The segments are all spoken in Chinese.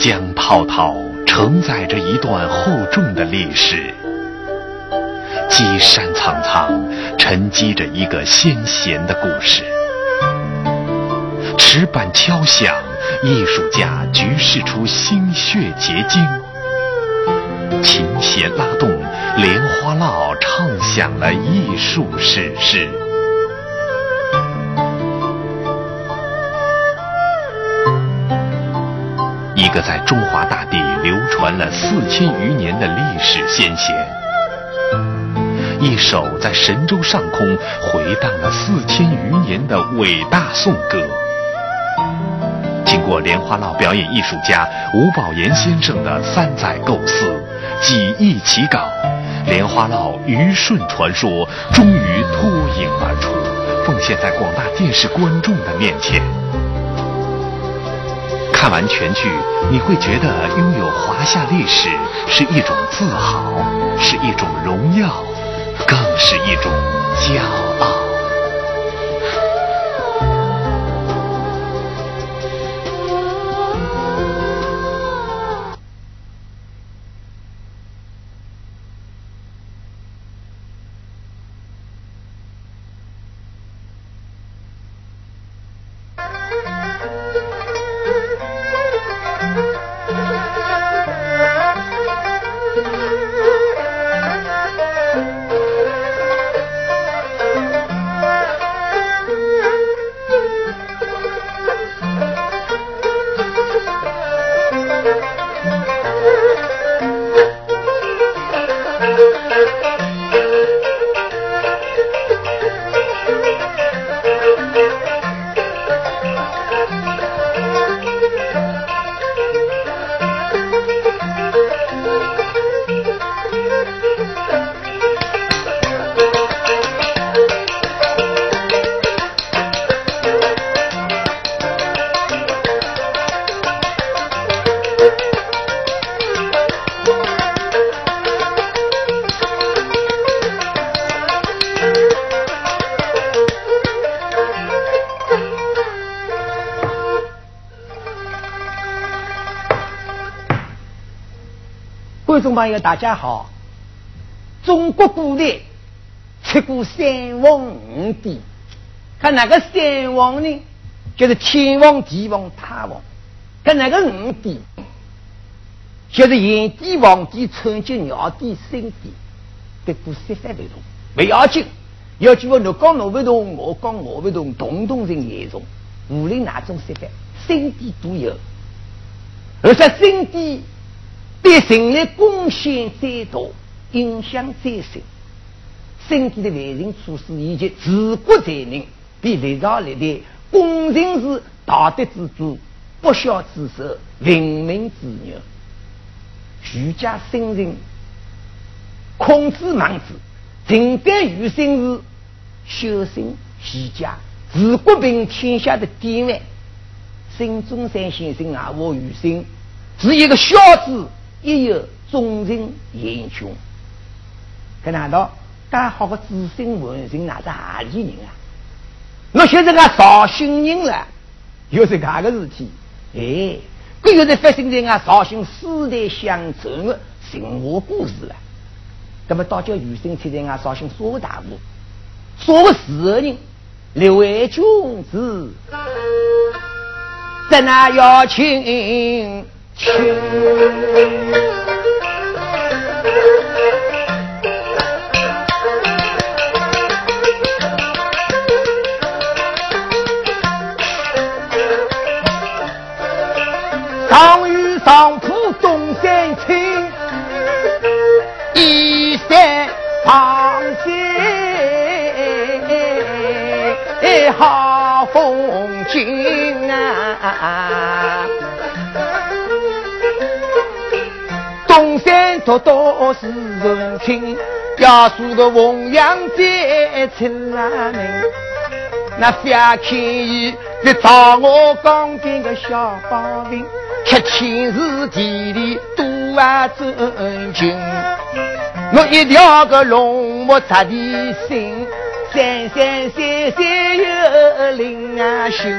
江滔滔，承载着一段厚重的历史；积山苍苍，沉积着一个先贤的故事。石板敲响，艺术家局势出心血结晶；琴弦拉动，莲花落唱响了艺术史诗。一个在中华大地流传了四千余年的历史先贤，一首在神州上空回荡了四千余年的伟大颂歌。经过莲花落表演艺术家吴宝言先生的三载构思，几易起稿，莲花落虞舜传说终于脱颖而出，奉献在广大电视观众的面前。看完全剧，你会觉得拥有华夏历史是一种自豪，是一种荣耀，更是一种骄傲。朋友，大家好！中国古代出过三皇五帝，看哪个三皇呢？就是天王、地王、太王。看哪个五帝？就是炎帝、黄帝、春帝、尧帝、舜帝。这故事三不同，不要紧。要记我，你讲我不同，我讲我不同，统统成严重。无论哪种说法，舜帝都有，而且舜帝。对人类贡献最大，影响最深。身体的为人处事以及治国才能，比历朝历代功臣是道德之主、不孝之首、文明之牛。儒家圣人孔子、孟子，承担于生是修身齐家、治国平天下的典范。孙中山先生啊，我余生是一个孝子。也有忠臣英雄，可难道干好个知心文人哪是何里人啊？那现在个绍兴人了，又是哪个事体？哎，这又是发生在俺绍兴世代相传的神话故事了。那么，大叫余生出在俺绍兴说大屋，说个事人刘伟君子，在那邀请。上与上铺东山青，一山旁见好风景啊！山多多是人情，要数个弘扬在出来门。那翻看伊在找我刚进个小宝兵，客亲是地里多啊尊敬。我一条个龙目扎的心，三三三三有灵啊心。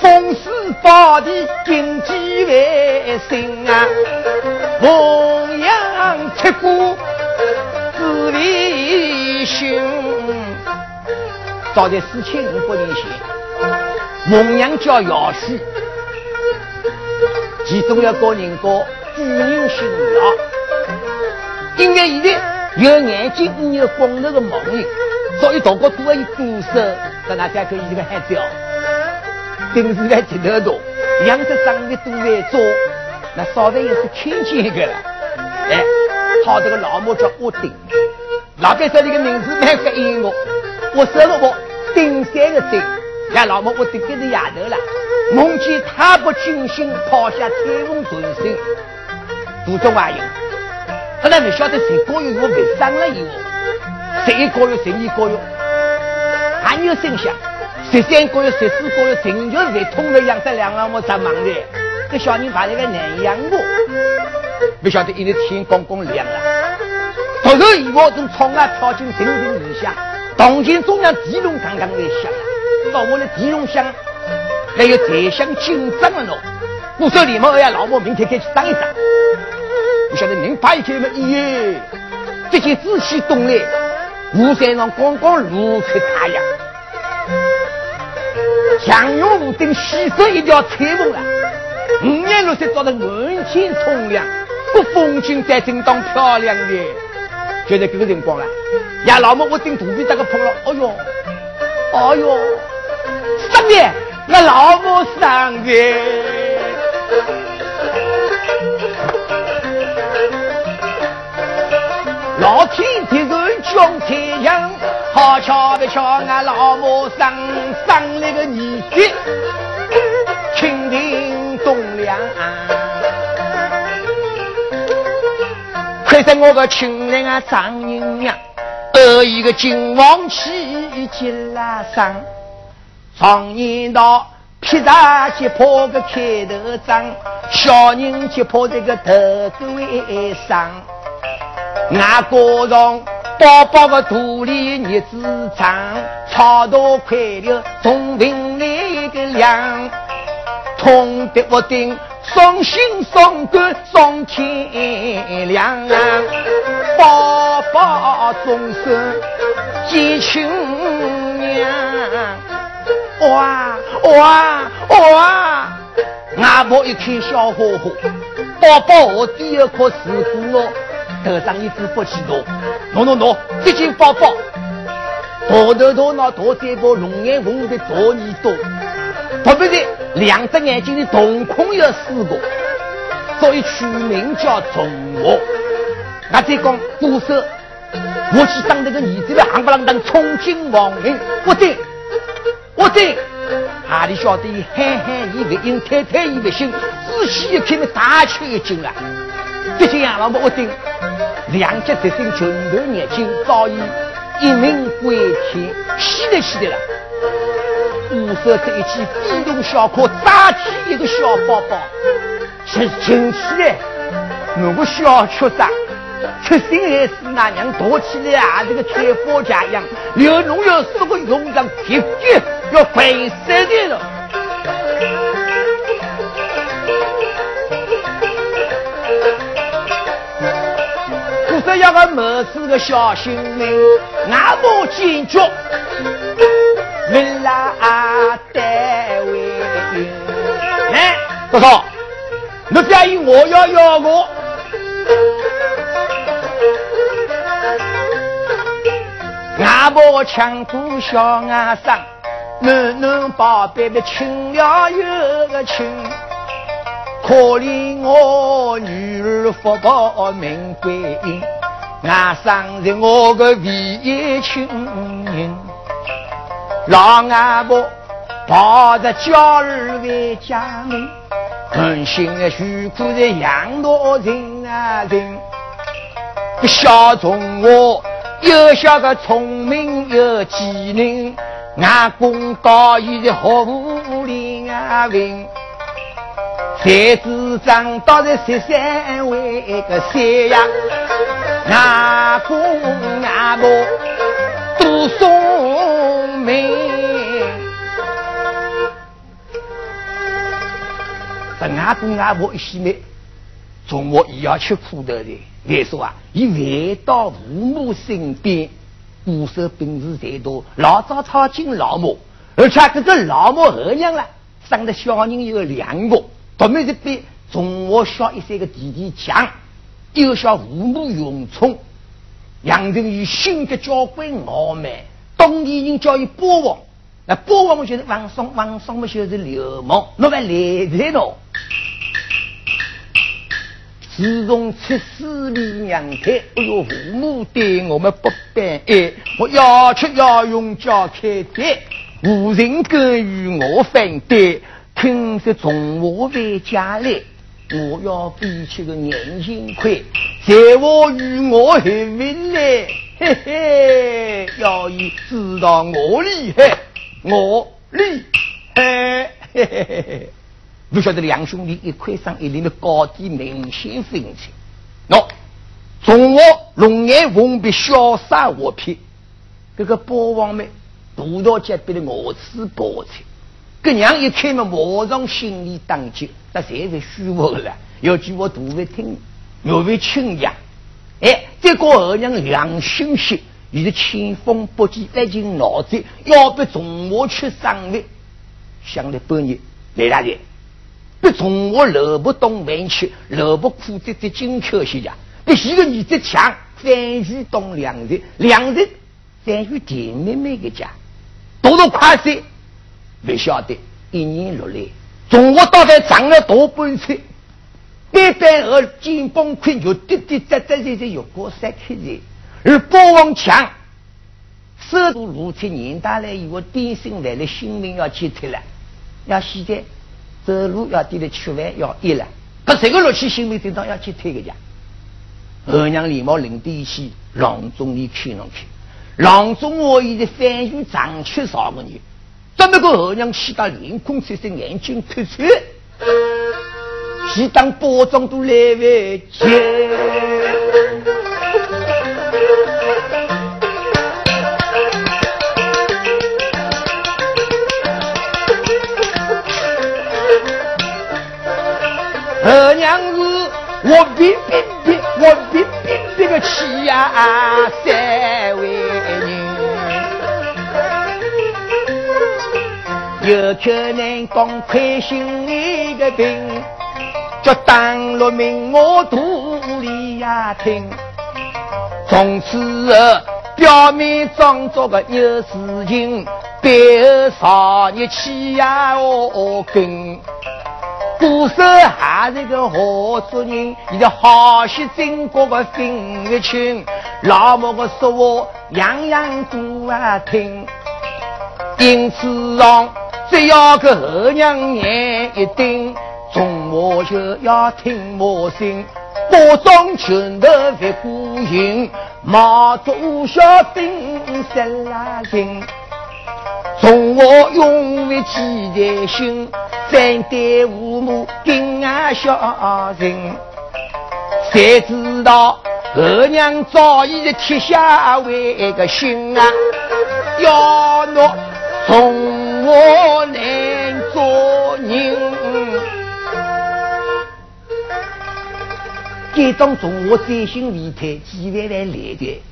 风势宝地经济为生啊，弘扬出古自为兄。早在四千五百年前，弘扬叫尧舜，其中要教人过古人心啊。因为现在有眼睛、有光头的盲人，所以大家都要有歌手，大家可以这个孩子哦。电视台镜头多，两只长得都在做，那稍微也是看见一个了。哎，他这个老母叫我丁，老板说这个名字蛮合意我。我说了我丁三个丁，呀老母我丁跟着丫头了。梦见他不军心，抛下彩虹传信，途中还有，后来没晓得谁高月我被生了以后，谁高月谁你高月，还有声响。十三个月、十四个月，成就在通了养在两老母在忙的，小人把那个难养活，不晓得一日天刚刚亮了，突然一窝从窗外跳进阵阵异响，当前中央地龙刚刚在响，到我的地龙响，还有宰相紧张了喏，我说李某呀，老母明天开去张一张，不晓得您发一天么？咦，这些仔细动来，雾山上刚刚露出太阳。强用武丁牺牲一条彩虹了，五颜六色照得满天冲亮，这风景在正当漂亮的，就在这个辰光了。呀，老母我顶肚皮这个碰了，哎呦，哎呦，上面那老母上面，老天的人穷太阳。好巧不巧，俺老母生生了个儿子，看着我个亲人啊，张银娘，得一个金王旗进拉上，常言道，披大去破个开头章，小人去破这个头尾上，俺国中。宝宝个肚里日子长，草多快了，从平来一个凉，痛得我顶送心送肝送天亮，宝宝终身见亲娘，哇哇哇！阿婆一看笑呵呵，宝宝我第二颗石骨哦。头上一只不起多，喏喏喏，这件包包，大头大脑大嘴巴，龙眼红的大耳朵，特别是两只眼睛的瞳孔有四个，所以取名叫中我。那再讲鼓手，我去当那个儿子的行不啷当冲进王门，我对，我对，哪里晓得憨憨一不应，太太一不行，仔细一看，大吃一惊啊！这件养老婆我顶。两脚直身，拳头眼睛，早已一鸣归天，稀得稀得了。五色这一件飞龙小可，扎起一个小包包，是进起来，我个小畜生，出心还是那娘躲起来啊？这个穿花甲一样，有侬有四个用上铁脚要回身的了。这样个谋事个小心命，俺不坚决，为了单位。哎，多少？你答应我要要我，俺不强过小俺上，男男宝贝的亲了又个亲。可怜我女儿福报命归阴，俺生是我的唯一亲人，老阿婆抱着娇儿为家门，狠心的许苦的养大人啊人，小从我又小个聪明又机灵，俺公高义的学武林啊人。才子长到在十三位个山呀，阿公阿婆都送跟外公外婆一起没，从我也要吃苦头的。来说啊，一回到父母身边，骨色本事最多，老早操进老母，而且这个老母后娘了，生的小人有两个，特别是比从我小一岁的弟弟强，又小父母永聪，养成于性格娇贵傲慢，当地人叫伊波王，那波王嘛就是王松，王松嘛就是流氓，那么来在喏。自从出师离娘胎，哎呦，父母对我们不般爱，我要吃要用叫开店，无人敢与我反对。听说从我回家来，我要比起个年轻快，在我与我还未来，嘿嘿，要伊知道我厉害，我厉害，嘿嘿嘿嘿。不晓得两兄弟一块上一领的高低明显分清。喏，从我龙眼凤鼻潇洒活撇，这个包王们葡萄结别的我吃包菜，这娘一开门，马上心里当急，那才是虚伪了。要叫我读会听，又会亲家。哎，这个二娘良心些，你是清风不羁，爱情脑子，要不从我去上位，想了半年，来大姐。不从我萝卜东门去，萝卜苦的的金科学家，比一个儿子强，翻去东两人，两人翻去田妹妹的家，多多快些，不晓得一年落来，从我到底长了多半岁，单单而金崩溃就滴滴答答在在有过三开人，而包王强，收入如此年大来以后，电信来了，性命要去退了，要现在。走路要低的吃饭要一了，可这个乐器心里经常要去推个家。二娘连忙领弟去郎中你看上去，郎中我已经翻译长缺少个人，怎么个二娘气到脸孔赤色，眼睛突出，是当包装都来为接。二娘子，我必必必，我必必这个气呀三位人，有可能讲亏心一个病，就当了命我肚里呀听，从此表面装作个有事情，背后少日气呀我跟。鼓手还是个好主人，你的好些经过个分一清，老母个说话样样都啊听。因此上只要个后娘眼一盯，从我就要听我心，包装拳头别孤行，马祖小兵三拉人。从我永为记在心，三代父母敬爱孝人，谁知道二娘早已铁下为个心啊，要我从我来做人。这种从我在心离开，几万来来的，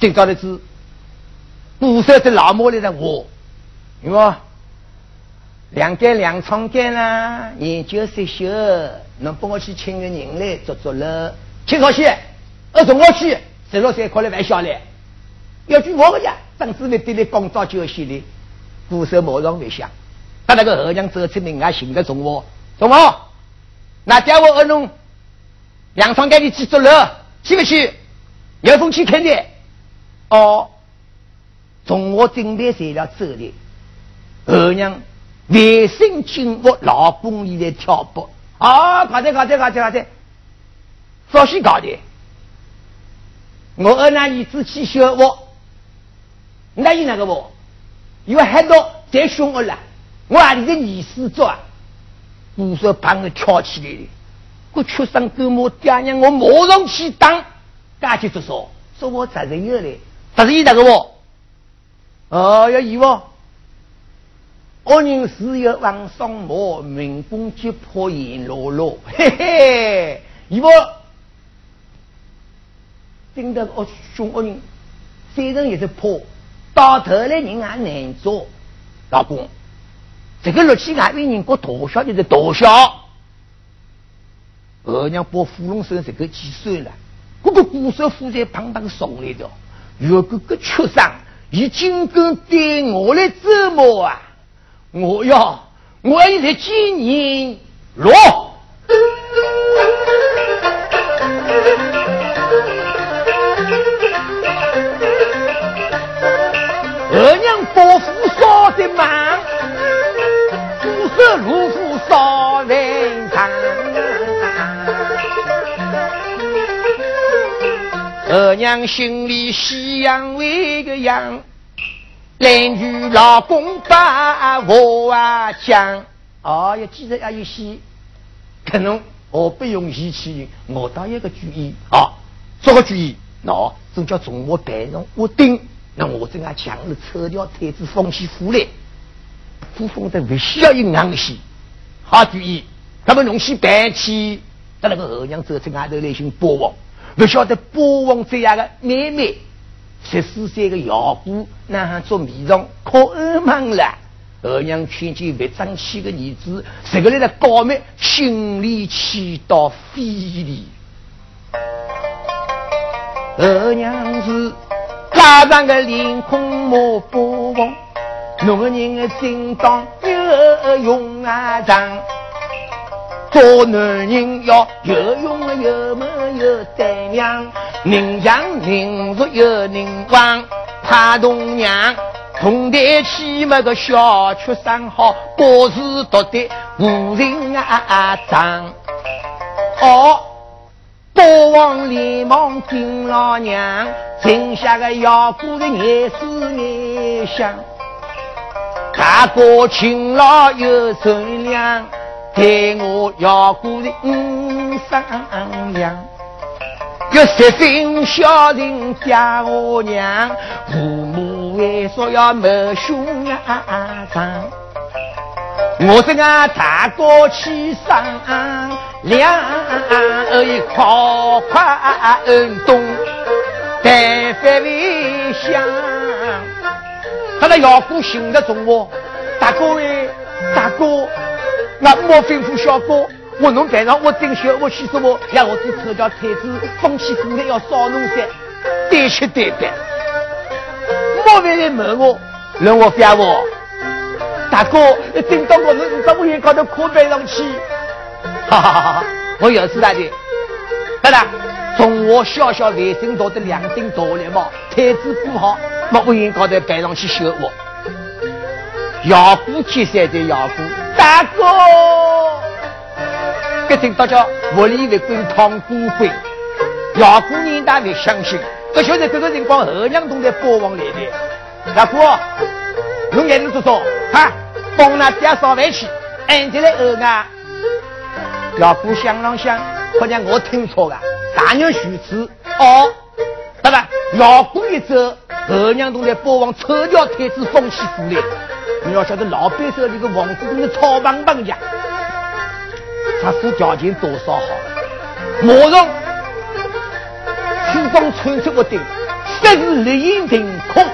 今朝的是。不少的老母来的我，因为两间两床间啦，研究设修，能帮我去请个人来做做了。请好些，二从我去，十六岁考了玩笑嘞。要句我个呀，当时呢对你工作就系哩，不少马上会想，把那个二娘走出门外寻个从我，从我，那叫我二弄两床间里去做了，去不去？有风去看的，哦。从我准备材料走的，二娘卫生进屋，老公里在跳步。啊，搞的搞的搞的搞的，早些搞的。我二娘儿子去学我，那有哪个我？因为很多在凶我了，我还里个儿子做，不说把我跳起来的，我出生狗母爹娘，我马上去打，赶紧就说说我责任有嘞，责任有哪个我？哦，要以哦，我人是有王双毛，民工急迫阎罗罗，嘿嘿，一不，盯着我凶恶人，虽然也是破，到头来人还难做。老公，这个六七还为人过大小就是大小。二娘把芙蓉生这个几岁了？这个骨瘦负债胖胖送来的，如果个缺伤，你竟敢对我来折磨啊！我要，我要在几年落。娘心里喜洋为个样。邻居老公把我啊讲，哦，要记得要有些，可能我不用义气，我倒有个主意。啊，做个主意，喏，这叫从我带上我顶，那我这样强了撤掉太子封起府来，府封的不需要有硬气，好主意，他们弄起白起，在那个二娘走在外头来寻波王，不晓得波王这样的妹妹。十四岁的姚姑，那还做迷藏，可噩梦了。二娘劝见未争气的儿子，这个来的高妹心里气到肺里。二娘子拉上个脸孔莫不忘，弄个人的心当有用啊长。做男人要有勇有谋有胆量，宁强宁弱有人旺。怕东娘同台起么个小曲生好，博士读得无人啊啊长。哦，国王连忙敬老娘，剩下个要过的也是眼香。大哥勤劳又善良。待我要过的五三两，有十分孝敬家我娘，父母为说要谋兄长，我这个大哥去上两一夸夸恩东，但凡为想，他那要过心的中我，大哥喂，大哥。那莫吩咐小哥，我侬带上我进学，我去说我让我去抽叫太子，风起风来要烧农山，对吃对办。莫非来问我，让我发我？大哥，等到我们怎么也搞到课本上去？哈哈哈哈！我有事大的，好了，从我小小外甥到的两顶大礼帽，太子不好，莫不应搞到背上去修我。姚姑接山的姚姑。大哥，这听大家屋里为官唐姑贵，姚姑娘大没相信。不晓得这个辰光二娘都在包房来的。大哥，用眼睛说说，哈，帮那爹烧饭去，俺这来二啊。姚姑想了想，好像我听错了，大娘许此哦。对吧？姚姑一走，二娘都在包房抽掉太子风起府来。你要晓得，老板手里个房子跟个草棒棒一样，他付条件多少好了？马上四方穿出不顶，十日烈焰腾空，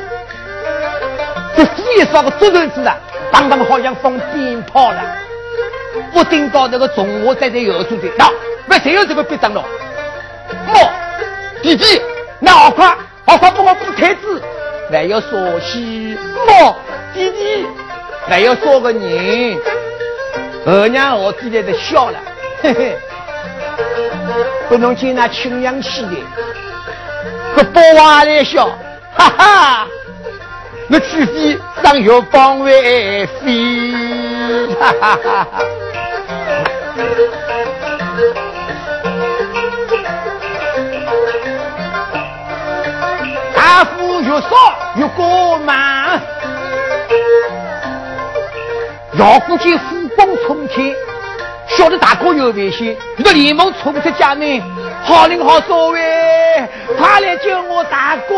这副一烧个竹头子啊，棒棒好像放鞭炮了。我顶到那个中华站在右处的，那不谁有这个必当了？莫弟弟，那好快，好快帮我扶太子，还要说起莫。弟弟，还要说个人，二娘我弟弟在笑了，嘿嘿，不能见那清凉气的，可包娃来笑，哈哈，那除非上月光为飞，哈哈哈哈，大夫越少越过忙。姚姑见虎光冲天，晓得大哥有危险，就连忙冲出家门，好人好少尉，快来救我大哥！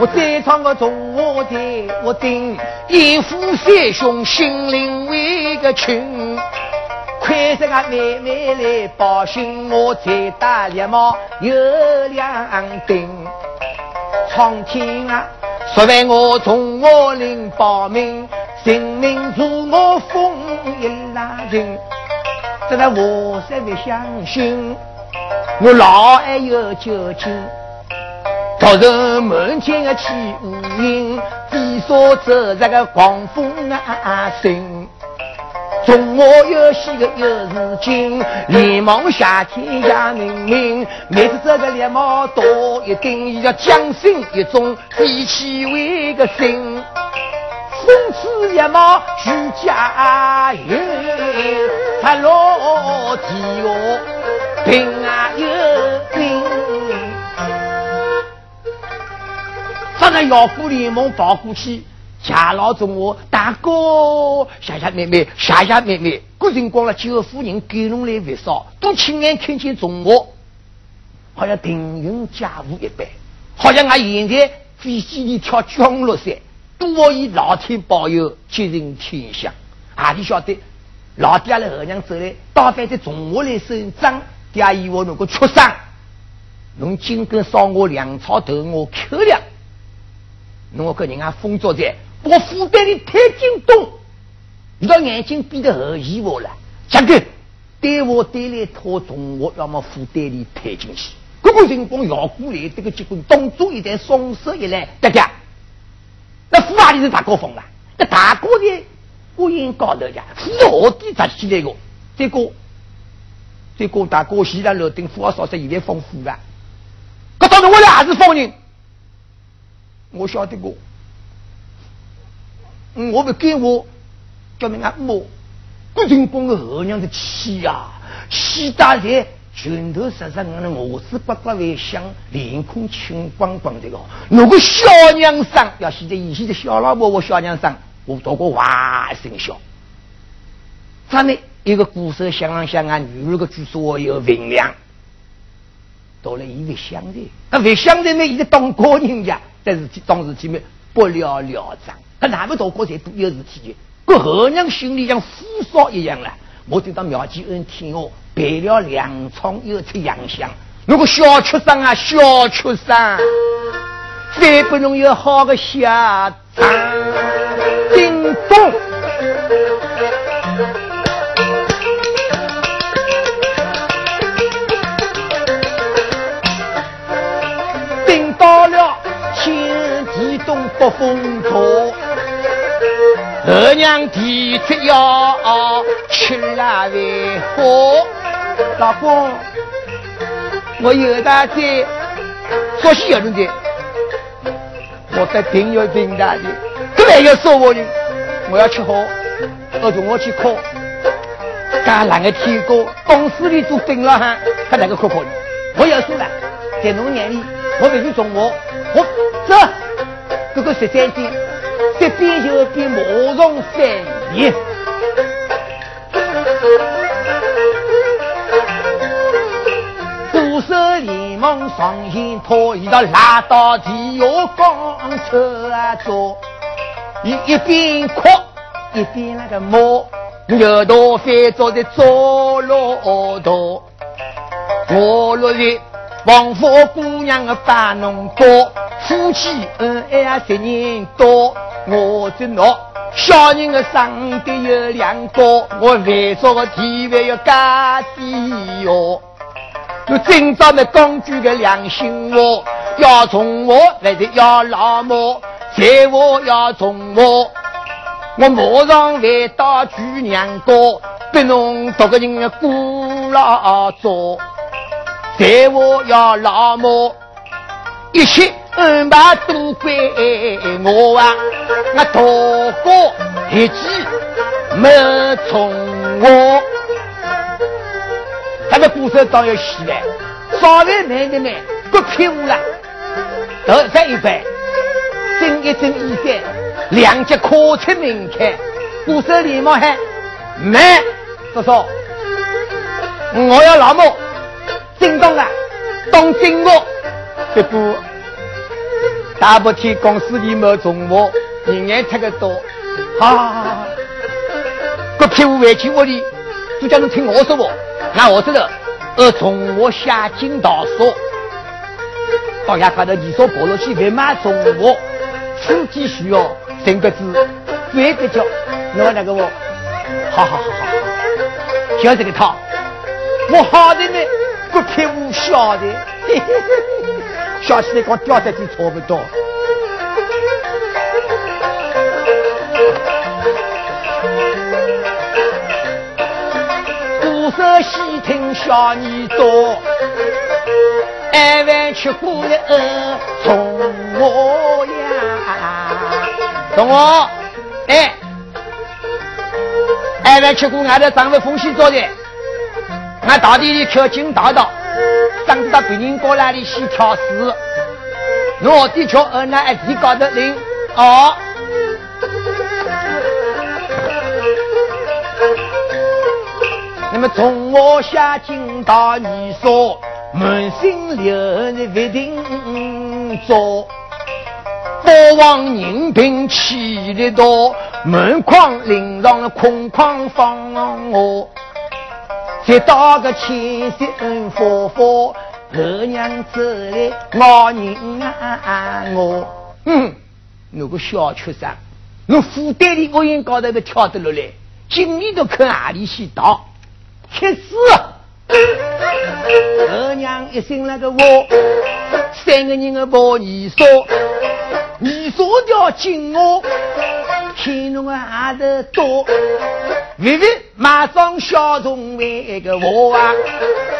我再唱个中华的，我顶一夫三兄，心灵为个亲。快些个妹妹来报信，我再打猎毛有两顶。苍天啊，说为我从我领报名，人民如我风一拉人。这个我实不相信，我老爱有酒精。突然门前的起乌云，飞沙走这个狂风啊声。中我有喜个有事情，连忙下天呀明明，每次这个猎毛多一定要将心一种，比起为个心，风刺猎毛徐家云，他落地哦，平啊有命。放在药府连忙跑过去。家老总我大哥，谢谢妹妹，谢谢妹妹。古辰光了，九夫人给侬来不少，都亲眼看见中我，好像平庸家务一般，好像俺现在飞机里跳降落伞，多以老天保佑，吉人天相。啊，你晓得，老爹来二娘走来，打翻在中我来收账，爹以我能够出生，侬今个烧我粮草头，我口粮，侬我跟人家封作在。我负担的太惊动，你的眼睛闭得很疑惑了。这个对我带来拖重，我要么负担的太进去。这个情况要过来，这个结果动作一旦松手一来，大家那副阿里是大高峰了。那大哥的不应高头呀，副何地扎起来个？这个这个大哥现在楼顶富二少说现在丰富了。可当时我俩还是放人，我晓得过。我不给我叫人家摸，古辰光的后娘的气呀，气大在拳头实实，我的我是八卦为香，脸孔青光光的个。如果小娘生，要现在以前的小老婆，我小娘生，我多过哇一声笑。咱们一个古色相当相啊，女儿个据说有分量，到了一个乡的，那为乡的呢，一个当高人家，但是当时前面不了了之。他那么多国才都有事体的，个后娘心里像火烧一样了。我就到苗吉恩听我备了粮仓，又出洋相。如果小畜生啊，小畜生，再不能有好的下场。叮咚，地东北风头。二娘提出要吃腊为好，老公，我有大在，说西有人的，我在定要定大的，这来要说我的，我要吃好，我从我去考，干哪个天高，公司里做顶了哈，他哪个可考的？我要说了，在农年里，我必须从我，我走，这个十三点。这边就边马上翻译，鼓手连忙上前拖，一道拉到地下钢车啊走，一一边哭一边那个骂，牛头翻着的走骆驼，我落日王府姑娘的把弄多，夫妻恩爱十年多。我这喏，小人的生得有两个，我为啥个地位要加低哟？我今朝的公主的良心话要从我来的要老母，财我要从我，我马上回到举娘家，别弄多个人的孤老做，财我要老母，一切。安排都归我啊！我大哥一计没从我，他的鼓手当要起来，稍微慢点慢，不偏误了。头再一摆，睁一睁衣衫，两脚跨出门槛，鼓手连忙喊慢，叔叔，我要老母，震动啊，动静我，这不。大白天公司里没中午，人眼太个多，好好好好，个屁股回去屋里，就叫侬听我说不？那我知道，呃，中午下井道所，到下看到你说跑了去外卖中午，司机需要三个字，一个叫，侬那个我，好好好好，就这个套，我好的呢，个屁股小的，嘿嘿嘿。小起来，跟掉下去差不多。鼓瑟细听小耳朵，二万吃过了从我呀，从我哎，二万吃过，俺的丈夫风险做的，俺到底里跳进大道。上到别人过来里去挑事，我的叫二奶一地高头领哦。那么从我下进到你说，满心留的不定做，国王人品气力多，门框领上了空框放我。接到个千山佛佛，二娘子来我人啊我，嗯，那个小畜生，我负担的屋檐高头都跳得落来，今年都看哪里去逃？去死！二娘一声那个我，三个人的抱你说，你说掉进我，听侬个阿头多。微微马上小众为一个我啊，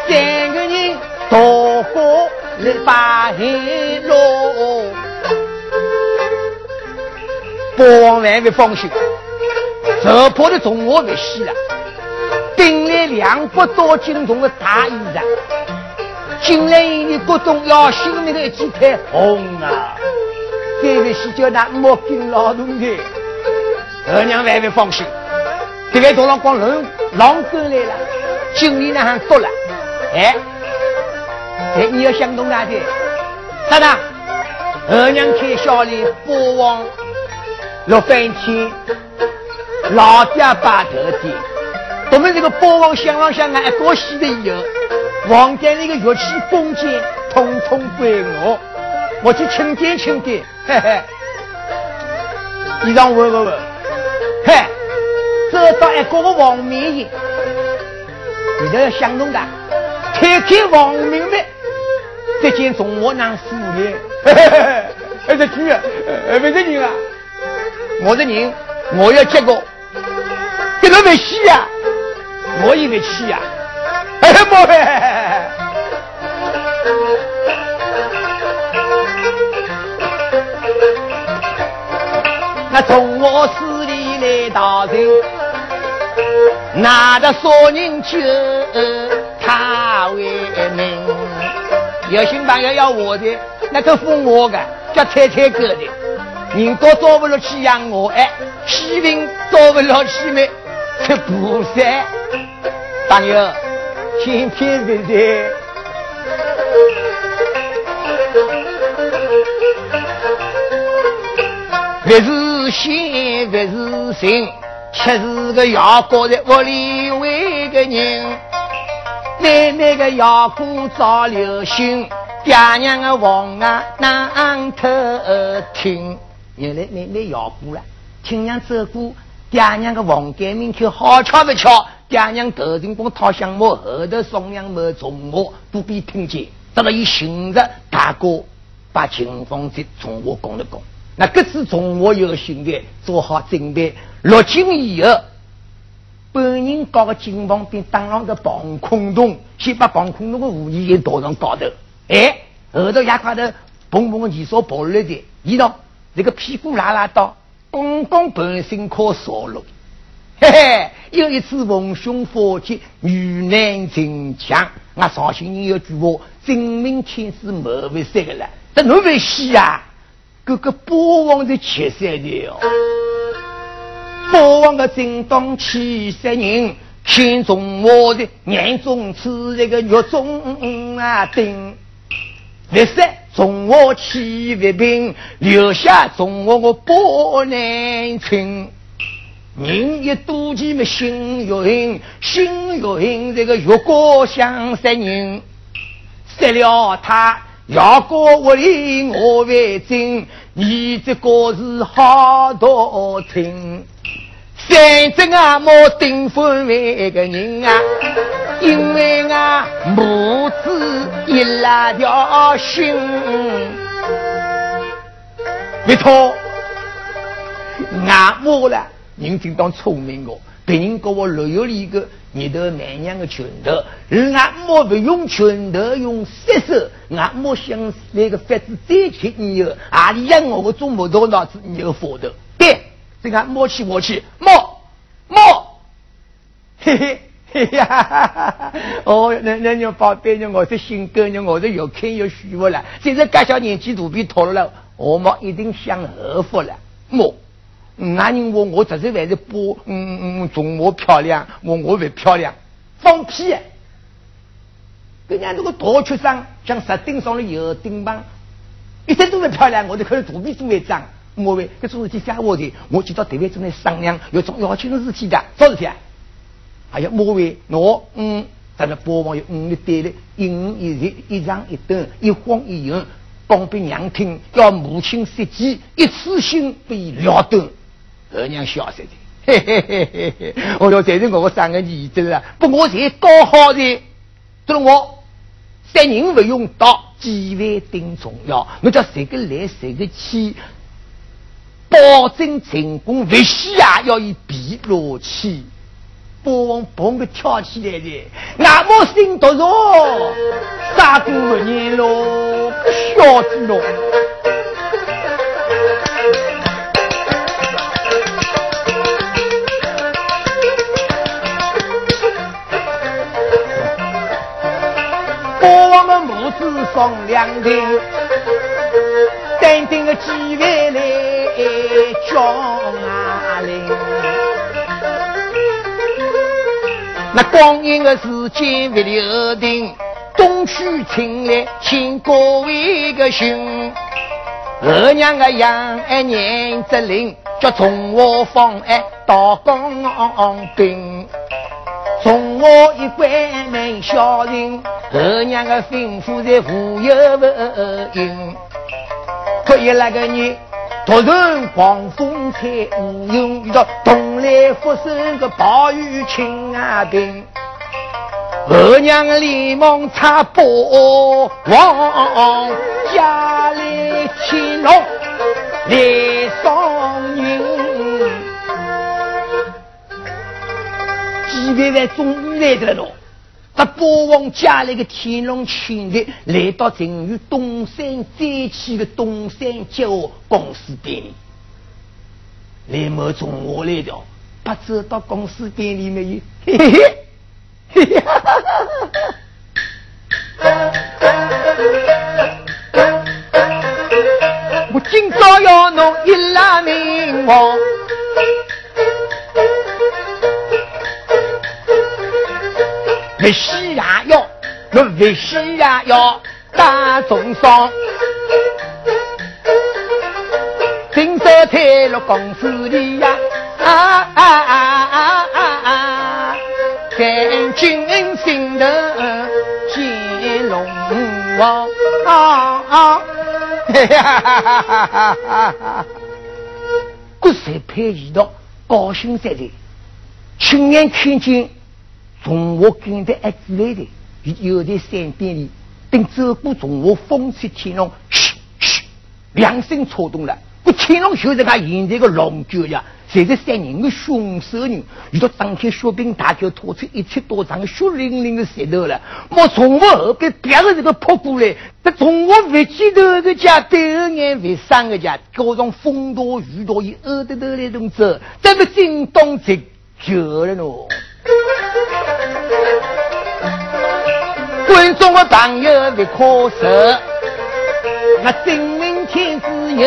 三个人逃过来把海路，国王万万放心，这破的从我不死了，顶来两百多斤重的大衣裳，进来你各种要性命的一件太红啊，再不洗叫那莫跟劳动的，二娘万万放心。这个多浪光狼狼狗来了，经理呢还多了，哎，哎，你要想懂哪的？啥的？二娘开小里，国王落翻天，老家把头的。我们这个国王想上想啊，一过洗了以后，王家那个乐器弓箭统统归我，我去清点清点，嘿嘿，衣裳闻闻闻，嘿。得到一个个王你都要想懂的。开开王明白，这件从我那府里，哎，这去啊，不是人啊，我的人，我要结果，这个没戏呀，我也没去呀，哎，莫呗。那从我寺里来到人。哪个说人救他为名？有心朋友要我的，那个封我的，叫太太哥的，人多做不了去养我，哎，批评做不了去没吃菩萨。朋友，天天在在，不是心，不是心。却是个牙膏在屋里为个人，奶奶个牙膏早流行，爹娘个王啊难偷听。原来奶奶牙膏了，亲娘走过，爹娘个王改名口好巧不巧，爹娘头顶光掏香茅，后头送娘没从我不必听见，得了一寻着大哥把情况在从我讲了讲。那各自从我有心的做好准备，落井以后，本人搞个金旁边当上个防空洞，先把防空洞的武器给倒上高头。哎，后头牙块头砰砰的几所跑来的，一道这个屁股拉拉到，刚刚本身靠烧了。嘿嘿，有一次逢凶化吉，遇难成强。那绍兴人有句话：真命天子没为三个了，这侬为死呀？哥哥，波王的七十的哦，波王的正当七十人，看中我的眼中吃这个肉中啊丁，绿色从我起为兵，留下从我我不难亲。人一多钱么心越硬，心越硬这个越过想杀人，杀了他要过屋里我为真，你这个是好多听。反正啊，莫顶风为个人啊，因为啊，母子一拉条心。别拖，俺母了，人真当聪明哦。别人给我六月里一个你的满娘的拳头，俺母不用拳头，用舌手。俺母想那个法子再吃你后，阿里让我个做木头脑子，你有佛头。对。这个摸起摸起摸摸，嘿嘿嘿呀！哦，那那你宝贝呢？我是性格呢？我是又看又舒服了。现在该小年纪肚皮脱了，我们一定享和福了。摸，男人我我只是为了不，嗯嗯，中我漂亮，我我不漂亮，放屁！人家那个大学生像石顶上的油顶棒，一点都是漂亮，我就可以肚皮都会脏。我为这种事情瞎话的，我知道单位正在商量有种要紧的事情的，啥事情？还有莫为我嗯，在那播放有嗯的对了，一五一十一长一短，一晃一圆，讲给娘听，要母亲设计一次性被了断，二娘笑死的，嘿嘿嘿嘿嘿，我说这是我三个儿子啊，不我才高好的，这我三人不用刀，机会顶重要，我叫谁个来谁个去。保证成功，必须啊要以笔落起，不往蹦个跳起来的，那么心多弱，杀多年喽，小子喽。我们母子商量的，等定个机会来。叫阿玲，那光阴的时间不留停，东去请来请各位个兄，二娘个杨二年之令，叫从我方哎到江兵，从我一关门小人，二娘的吩咐在无有不应，可以那个你。突然狂风吹，用遇到东来福生个暴雨倾啊兵，二娘连忙插波往家里牵龙来送几位在终于来得了。他国王家里个天龙请的来到正与东山再起的东山角公司边里，来么从我来的，不知道公司边里没有？嘿嘿嘿，嘿哈哈我今朝要弄一拉名王。不喜呀要，我不喜呀要打重伤。今朝退了公司里呀，啊啊啊啊啊啊！三军心头见龙王，啊啊！嘿哈哈哈哈哈哈！国色配一道，高兴在在，亲眼看见。从我跟的儿子来的，又在山边里，等走过从我风吹天龙，嘘嘘，两声错动了。这天龙就是他现在的龙角呀，侪是三人的凶手人，遇到张天血兵大脚拖出一千多长的血淋淋的石头了。我从我后边别个这个扑过来，这从我飞起头的家对二眼为三个家，各种风多雨多，一耳朵头来动走，这个惊动这救了喏。观众的朋友别可受，那真命天子有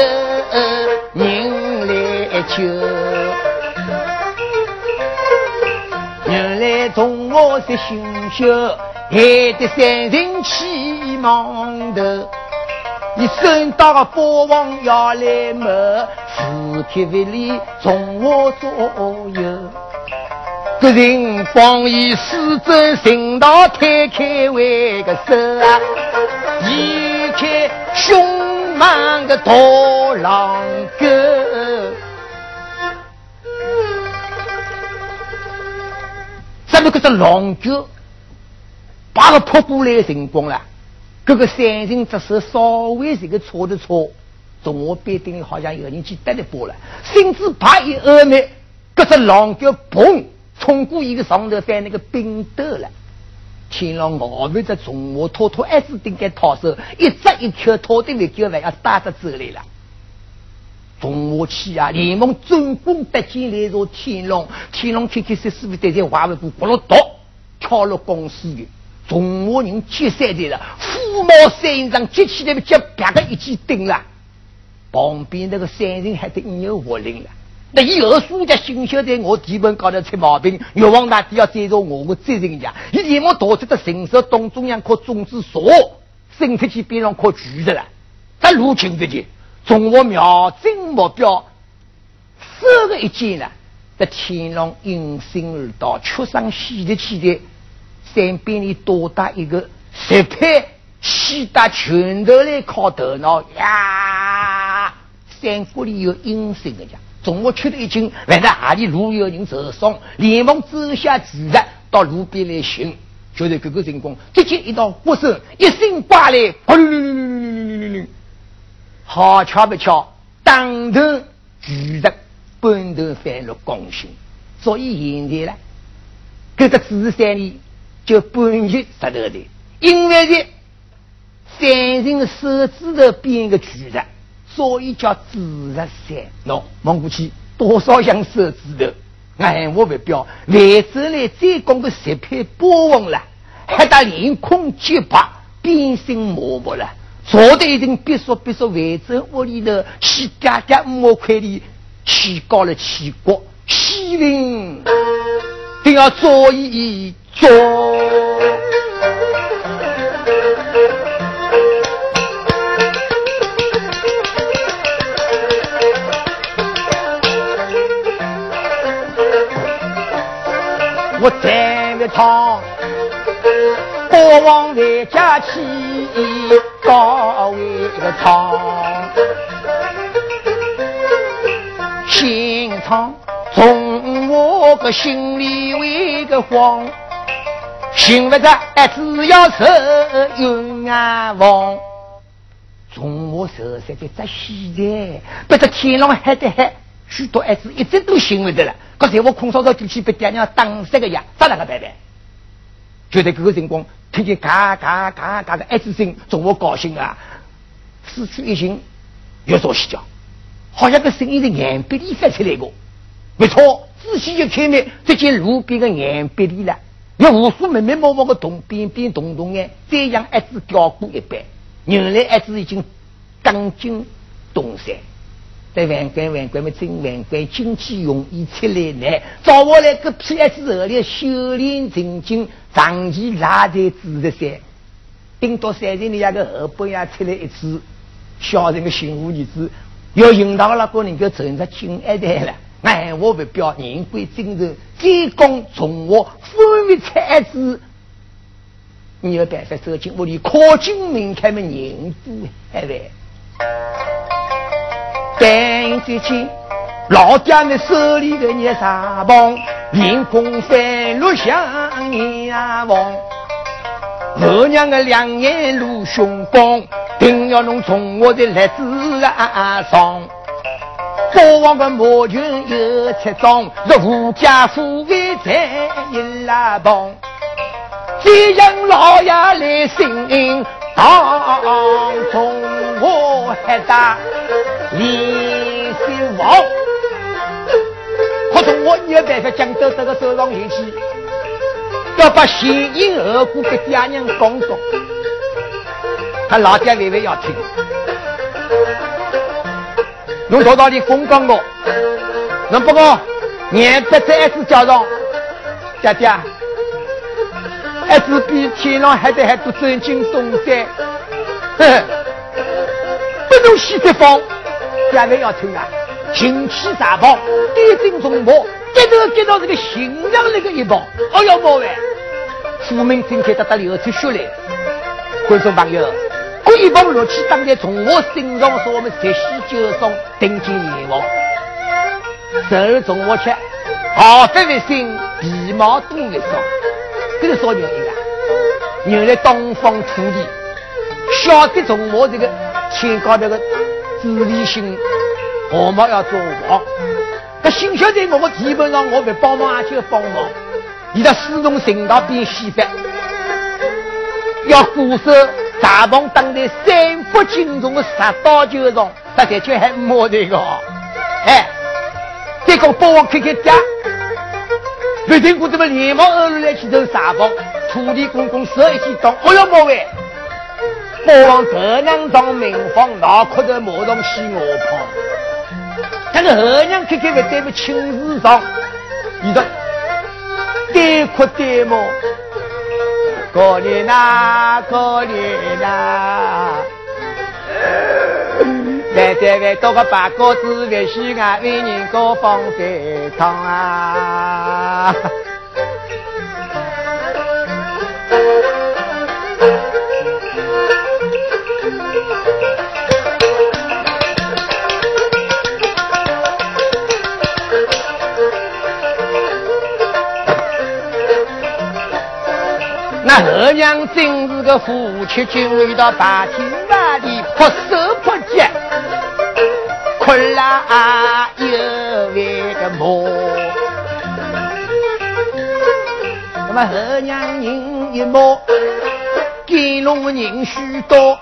人来救，原来从我是凶手，害得三人起忙头，你升到个国王要来谋，四天为里从我左右。个人方以四周行道推开为个手啊，移开凶猛的大狼狗。咱们这只狼狗把个扑过来成功了。这个三人只是稍微这个错的错，从我边顶好像有人去得了波了，甚至怕一恶灭，这只狼狗砰通过一个上头翻那个冰斗了，天狼傲慢着从我偷偷还是顶该逃手，一只一跳拖的尾脚还要打着走来了。从我起啊，连忙转弓搭箭来着天龙，天龙开开心心的在这挖了个咕噜刀，跳了公司去。中华人接三的了，虎毛山上接起来不就啪个一记顶了？旁边那个山人还得有活灵了。那以后苏家心晓得我地盘高头出毛病，越王大帝要追着我，我追人家。一连忙逃出的神社东中央靠种子所，生出去边上靠锯子了。他入侵的去，中华瞄准目标，射个一箭呢，这天龙应声而到，出上西的气的。山边里多打一个石牌，西打拳头来靠头脑呀！三国里有阴森的家，中午吃了一惊，闻到哪里路有人受伤，连忙走下自然到路边来寻，就在这个情况，直接一道火声一声刮来，好巧不巧，当头巨人半头翻了光星，所以现在呢，这个紫山里。就半截石头的，因为是三人手指头编个巨石，所以叫紫日山。喏，望过去多少像手指头？哎，我不表，为走来再讲个石片波纹了，还打凌空结白，变身麻木了。坐的一定别说别说，外州屋里头起嗲嗲五块里，起高了起国，西云定要做一。做，我再一趟，国王为家去高为个唱，心肠从我个心里为个慌。寻不着，哎，只要受冤枉。从我手上的这喜的，不这天狼害的黑，许多孩子一直都寻不得了。刚才我空少少进去被爹娘打死个呀，咋那个办办？就在这个辰光，听见嘎嘎嘎嘎的孩子声，从我高兴啊，失去一心，越说细叫，好像个声音在眼壁里发出来个。没错，仔细一看呢，这见路边的眼壁里了。有无数密密麻麻的洞，边边洞洞哎，再像一只吊过一般。原来一只已经刚进东山，在万贯万贯的真万贯，经济容易出来难。找我来个 P.S. 二里修炼成精，长期拉在紫石山，顶多山林里那个后半夜出来一次，小人的幸福日子，要引导那个人就存着金二代了。哎，我不表言归正传，再讲从我分为才子，你有办法走进屋里，靠近门开门人多还呗。但最近老爹们手里的捏沙棒，面孔翻落像眼王，我娘的两眼如凶光，定要弄从我的来子啊上。国王的魔君有七种，是富家富贵在一拉帮。只因老爷来信，当中我还打连心王。可是我没有办法将这这个走上前去，要把前因后果给爹娘讲说，他老爹未必要听。侬到到底风光我，侬不过眼不再次叫上，爹爹，还是比天上还得还多走进东山，路西北方，下面要听啊，擎起沙炮，点睛中炮，接着接到这个新疆那个一炮，哎呀妈喂！富民今天得得流出血来，观众朋友，这一棒落起，当在从我身上，是我们十喜九松顶级阎王。十二中我吃，好飞为心，皮毛多为少，这个说牛一个，牛来东方土地，晓得从我这个天高这个自立性，我们要做王。那新晓得我们基本上我们帮忙就帮忙。你的四通神道变西北，要固守大鹏当的三福金中的十刀九重，大家却还没这个。哎，这个帮我开开家，没听过这么连忙二路来去走大鹏，土地公公十一起动，我要莫为。包王头娘当民房，脑壳在马上西我旁，但是后娘开开不对不亲自上，你的。对哭对骂，可怜呐，可怜呐！来在外多个八个子，为西安为人高风在唱啊！二娘真是个夫妻君，遇到白天白地泼手泼脚，困啦又为个磨。那么二娘人一磨，给弄人许多，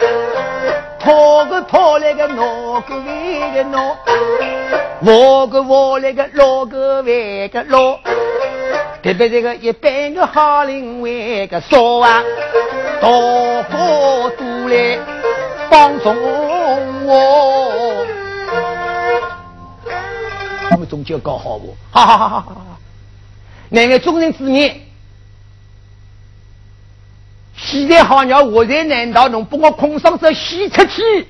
讨个讨来个闹个为个闹，挖个挖来个捞个为个捞。特别这个一般的好灵为个说啊，多多都来帮助我。我们中间搞好不？哈哈哈哈哈！那个众人之面，现在好鸟，我在难道能把我空上这洗出去？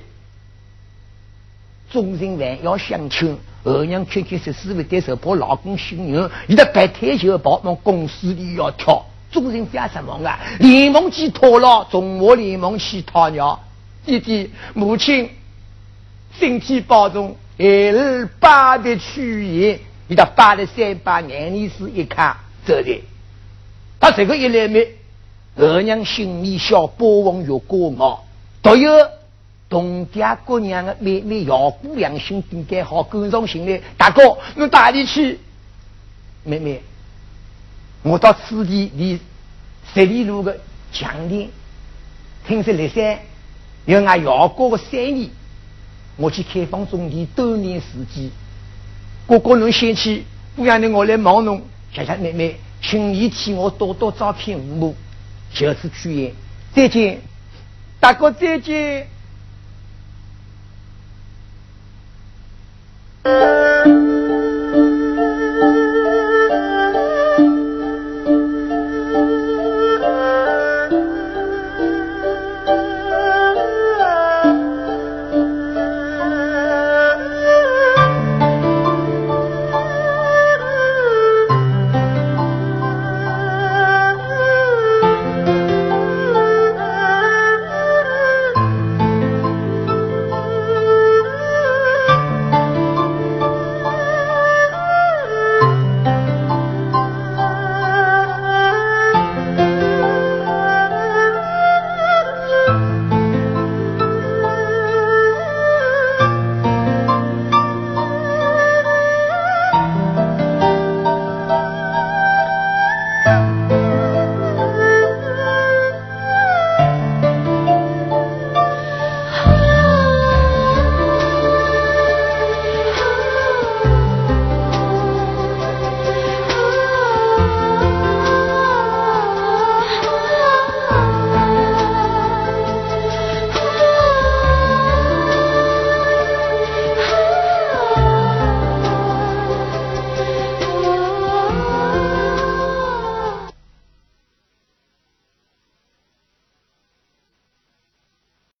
众人还要相亲。二娘确确实实为对手把老公心牛，你的白天就跑往公司里要跳，众人干什么啊？连忙去拖了，中午连忙去讨鸟。弟弟母亲身体保重，儿儿八的去也，你的八的三八眼里是一看走的。他这个一来没，二娘心里小波纹有过我，都有。东家姑娘的妹妹姚姑良心应该好，赶上心来。大哥，你哪里去？妹妹，我到此地离十里路的强店，听说立山有俺姚哥的生意，我去开放种地锻炼时间。哥哥侬先去，不然的我来忙侬。谢谢妹妹，请你替我多多照片五幕，就此去言。再见，大哥再见。Música